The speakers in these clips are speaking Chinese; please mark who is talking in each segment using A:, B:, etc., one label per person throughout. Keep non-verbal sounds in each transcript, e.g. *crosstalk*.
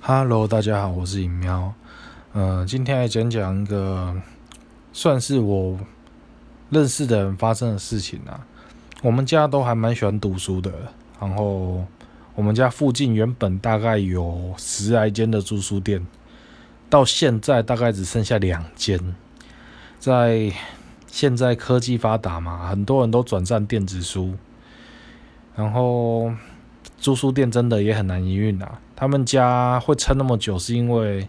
A: Hello，大家好，我是尹喵。嗯、今天来讲讲一个算是我认识的人发生的事情啊。我们家都还蛮喜欢读书的，然后我们家附近原本大概有十来间的租书店，到现在大概只剩下两间。在现在科技发达嘛，很多人都转战电子书，然后租书店真的也很难营运啊。他们家会撑那么久，是因为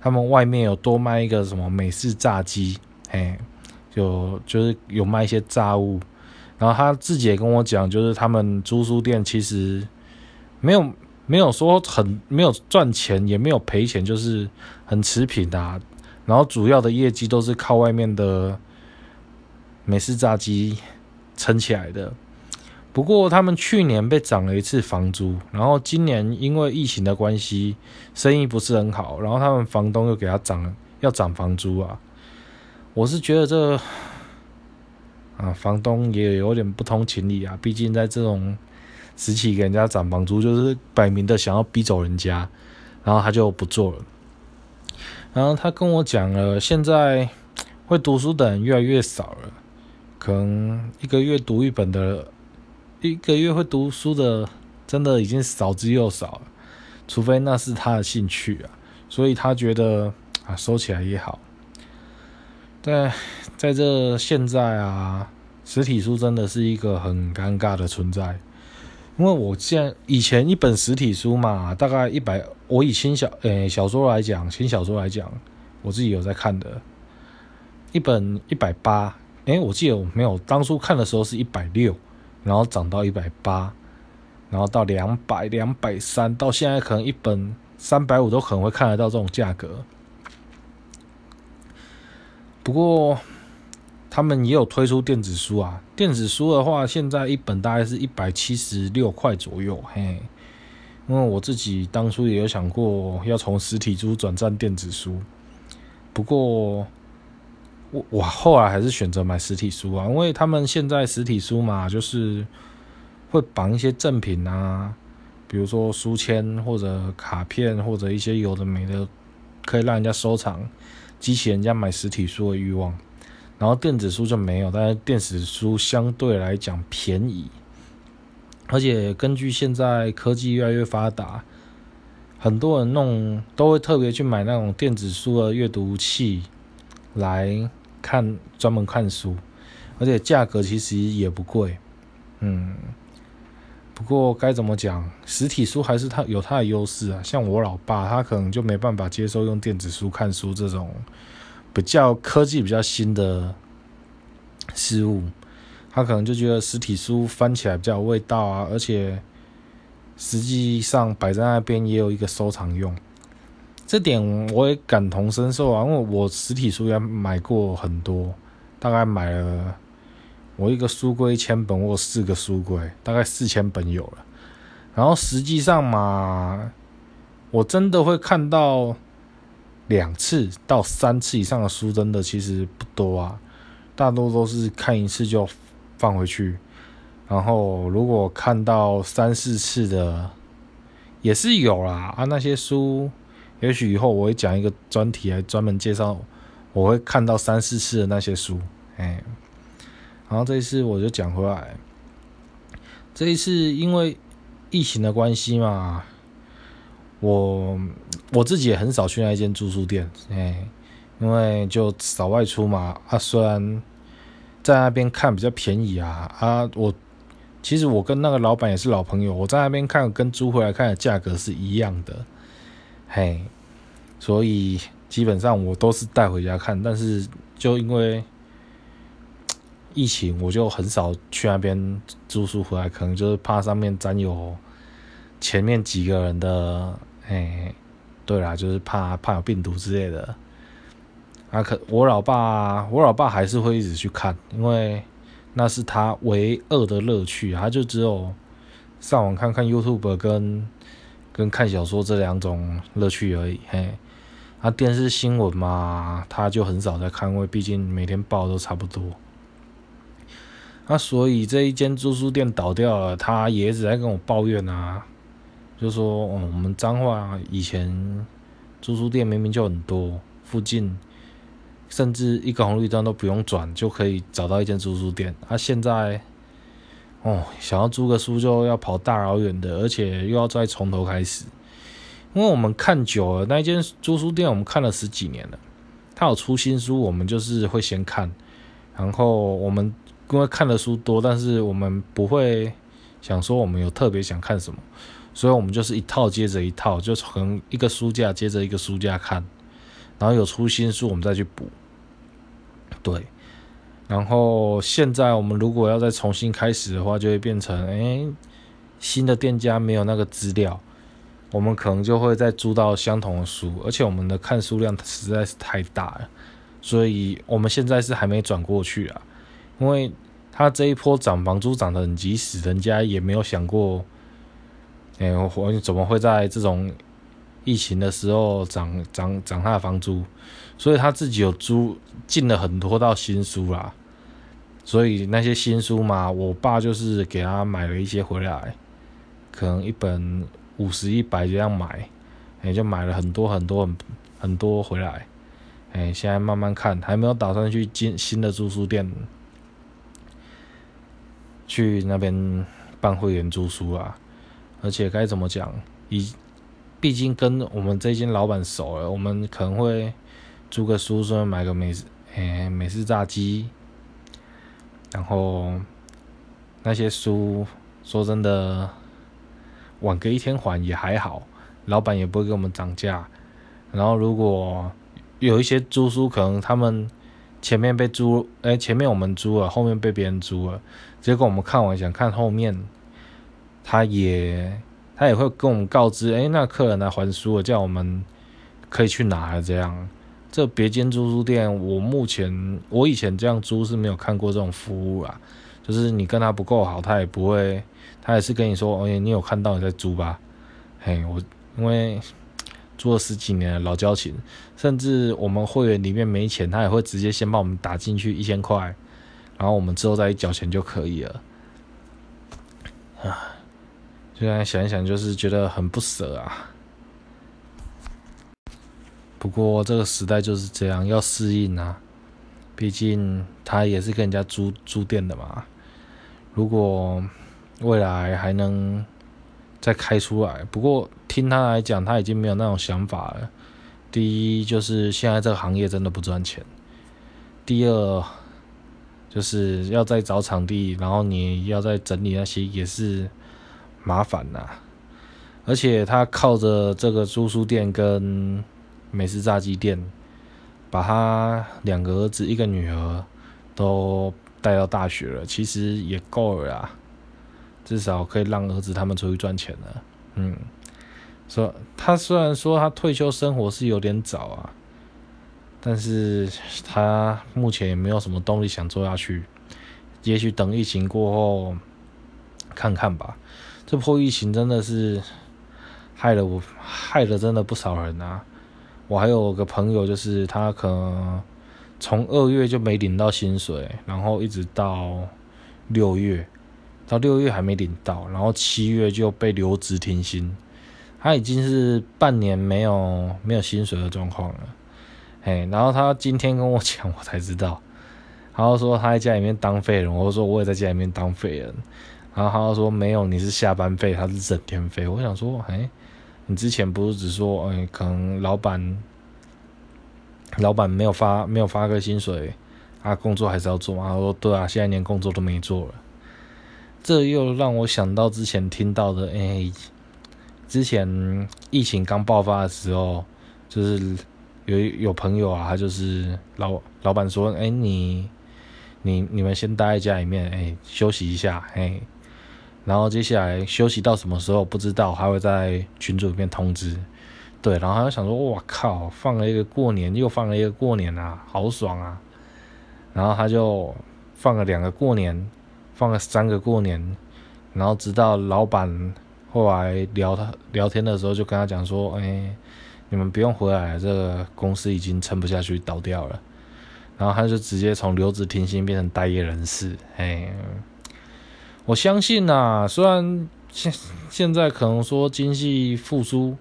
A: 他们外面有多卖一个什么美式炸鸡，嘿，就就是有卖一些炸物。然后他自己也跟我讲，就是他们租书店其实没有没有说很没有赚钱，也没有赔钱，就是很持平的、然后主要的业绩都是靠外面的美式炸鸡撑起来的。不过他们去年被涨了一次房租，然后今年因为疫情的关系，生意不是很好，然后他们房东又给他涨要涨房租啊。我是觉得这啊，房东也有点不通情理啊，毕竟在这种时期给人家涨房租，就是摆明的想要逼走人家，然后他就不做了。然后他跟我讲了，现在会读书的人越来越少了，可能一个月读一本的。一个月会读书的，真的已经少之又少了，除非那是他的兴趣啊，所以他觉得啊收起来也好。在在这现在啊，实体书真的是一个很尴尬的存在，因为我现在以前一本实体书嘛，大概一百，我以轻小诶、小说来讲，轻小说来讲，我自己有在看的，一本一百八，诶，我记得我没有，当初看的时候是一百六。然后涨到一百八，然后到两百、两百三，到现在可能一本三百五都可能会看得到这种价格。不过他们也有推出电子书啊，电子书的话，现在一本大概是一百七十六块左右，嘿。因为我自己当初也有想过要从实体书转战电子书，不过。我我后来还是选择买实体书啊，因为他们现在实体书嘛，就是会绑一些赠品啊，比如说书签或者卡片或者一些有的没的，可以让人家收藏，激起人家买实体书的欲望。然后电子书就没有，但是电子书相对来讲便宜，而且根据现在科技越来越发达，很多人弄都会特别去买那种电子书的阅读器来。看专门看书，而且价格其实也不贵，嗯，不过该怎么讲，实体书还是它有它的优势啊。像我老爸，他可能就没办法接受用电子书看书这种比较科技比较新的事物，他可能就觉得实体书翻起来比较有味道啊，而且实际上摆在那边也有一个收藏用。这点我也感同身受啊，因为我实体书也买过很多，大概买了我一个书柜一千本，我四个书柜，大概四千本有了。然后实际上嘛，我真的会看到两次到三次以上的书，真的其实不多啊，大多都是看一次就放回去。然后如果看到三四次的，也是有啦啊，那些书。也许以后我会讲一个专题来专门介绍，我会看到三四次的那些书，哎，然后这一次我就讲回来，这一次因为疫情的关系嘛，我我自己也很少去那间住宿店，哎，因为就少外出嘛，啊，虽然在那边看比较便宜啊，啊，我其实我跟那个老板也是老朋友，我在那边看跟租回来看的价格是一样的。嘿，所以基本上我都是带回家看，但是就因为 *tsk* 疫情，我就很少去那边住宿回来，可能就是怕上面沾有前面几个人的，嘿，对啦，就是怕怕有病毒之类的。啊，可我老爸，我老爸还是会一直去看，因为那是他唯二的乐趣，他就只有上网看看 YouTube 跟。跟看小说这两种乐趣而已，嘿，啊，电视新闻嘛，他就很少在看，因为毕竟每天报都差不多。那所以这一间租书店倒掉了，他也一直在跟我抱怨啊，就说，哦，我们彰化以前租书店明明就很多，附近甚至一个红绿灯都不用转就可以找到一间租书店。啊，现在，哦，想要租个书就要跑大老远的，而且又要再从头开始。因为我们看久了，那间租书店我们看了十几年了，他有出新书，我们就是会先看，然后我们因为看的书多，但是我们不会想说我们有特别想看什么。所以我们就是一套接着一套，就从一个书架接着一个书架看，然后有出新书我们再去补。对，然后现在我们如果要再重新开始的话，就会变成，哎，新的店家没有那个资料，我们可能就会再租到相同的书，而且我们的看书量实在是太大了，所以我们现在是还没转过去啊，因为他这一波涨房租涨得很急死，人家也没有想过。哎，我怎么会在这种疫情的时候涨涨涨他的房租？所以他自己有租进了很多套新书啦。所以那些新书嘛，我爸就是给他买了一些回来，可能一本五十一百这样买，也就买了很多很多很很多回来。哎，现在慢慢看，还没有打算去进新的租书店，去那边办会员租书啊。而且该怎么讲？以毕竟跟我们这间老板熟了，我们可能会租个书，说买个美诶美式炸鸡。然后那些书，说真的，晚个一天还也还好，老板也不会给我们涨价。然后如果有一些租书，可能他们前面被租，哎，前面我们租了，后面被别人租了，结果我们看完想看后面。他也他也会跟我们告知，哎，那客人来还书了，叫我们可以去拿这样。这别间租书店，我目前我以前这样租是没有看过这种服务啊。就是你跟他不够好，他也不会，他也是跟你说，哎，你有看到你在租吧？嘿，我因为租了十几年老交情，甚至我们会员里面没钱，他也会直接先帮我们打进去一千块，然后我们之后再缴钱就可以了。啊。现在想一想，就是觉得很不舍啊。不过这个时代就是这样，要适应啊。毕竟他也是跟人家租租店的嘛。如果未来还能再开出来，不过听他来讲，他已经没有那种想法了。第一就是现在这个行业真的不赚钱。第二就是要再找场地，然后你要再整理那些也是。麻烦呐，而且他靠着这个租书店跟美食炸鸡店，把他两个儿子一个女儿都带到大学了，其实也够了啊，至少可以让儿子他们出去赚钱了。嗯，说他虽然说他退休生活是有点早啊，但是他目前也没有什么动力想做下去，也许等疫情过后看看吧。这波疫情真的是害了我，害了真的不少人啊！我还有个朋友，就是他可能从二月就没领到薪水，然后一直到六月，到六月还没领到，然后七月就被留职停薪，他已经是半年没有没有薪水的状况了。哎，然后他今天跟我讲，我才知道，然后说他在家里面当废人，我说我也在家里面当废人。然后他就说没有，你是下班费，他是整天费。我想说，哎，你之前不是只说，哎，可能老板，老板没有发没有发个薪水，啊，工作还是要做嘛。他说对啊，现在连工作都没做了。这又让我想到之前听到的，哎，之前疫情刚爆发的时候，就是有有朋友啊，他就是老老板说，哎，你你你们先待在家里面，哎，休息一下，哎。然后接下来休息到什么时候不知道，还会在群组里面通知。对，然后他就想说：“哇靠，放了一个过年，又放了一个过年啊，好爽啊！”然后他就放了两个过年，放了三个过年，然后直到老板后来聊他聊天的时候，就跟他讲说：“哎，你们不用回来，这个公司已经撑不下去，倒掉了。”然后他就直接从留职停薪变成待业人士，哎。我相信呐，虽然现现在可能说经济复苏，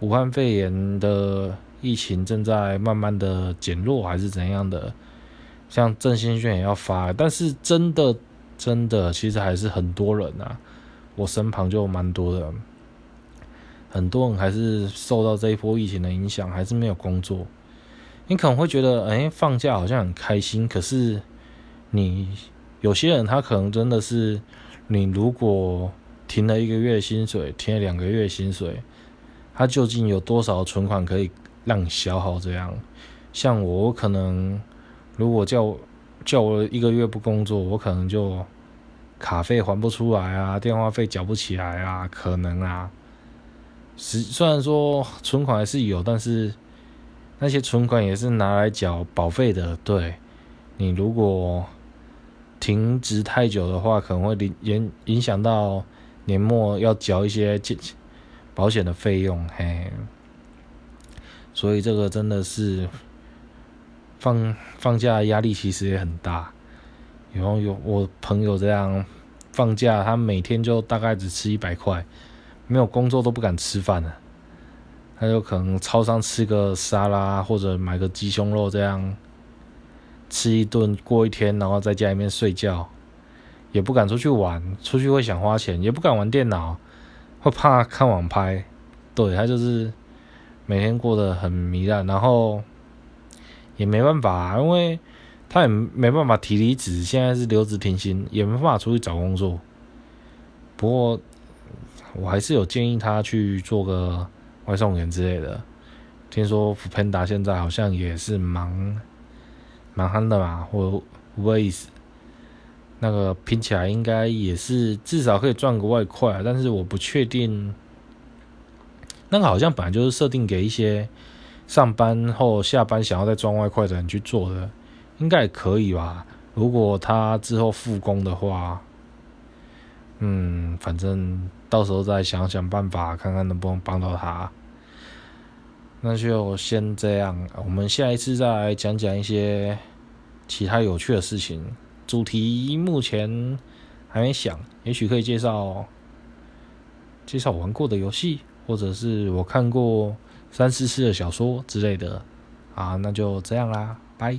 A: 武汉肺炎的疫情正在慢慢的减弱，还是怎样的？像振兴券也要发，但是真的真的，其实还是很多人啊，我身旁就蛮多的，很多人还是受到这一波疫情的影响，还是没有工作。你可能会觉得，哎，放假好像很开心，可是你有些人他可能真的是，你如果停了一个月薪水，停了两个月薪水，他究竟有多少存款可以让你消耗？这样，像我，我可能如果叫叫我一个月不工作，我可能就卡费还不出来啊，电话费缴不起来啊，可能啊。实虽然说存款还是有，但是。那些存款也是拿来缴保费的，对，你如果停职太久的话，可能会影影影响到年末要缴一些保险的费用，嘿，所以这个真的是放放假压力其实也很大，然后有我朋友这样放假，他每天就大概只吃一百块，没有工作都不敢吃饭了。他就可能超商吃个沙拉，或者买个鸡胸肉这样。吃一顿过一天，然后在家里面睡觉，也不敢出去玩，出去会想花钱，也不敢玩电脑，会怕看网拍。对他就是每天过得很糜烂，然后也没办法，因为他也没办法提离职，现在是留职停薪，也没办法出去找工作。不过我还是有建议他去做个。外送员之类的，听说福喷达现在好像也是忙蛮憨的嘛，或 Waze 那个拼起来应该也是至少可以赚个外快，但是我不确定，那个好像本来就是设定给一些上班后下班想要再赚外快的人去做的，应该也可以吧？如果他之后复工的话，嗯，反正。到时候再想想办法，看看能不能帮到他。那就先这样，我们下一次再来讲讲一些其他有趣的事情。主题目前还没想，也许可以介绍介绍玩过的游戏，或者是我看过三四次的小说之类的。啊，那就这样啦，拜。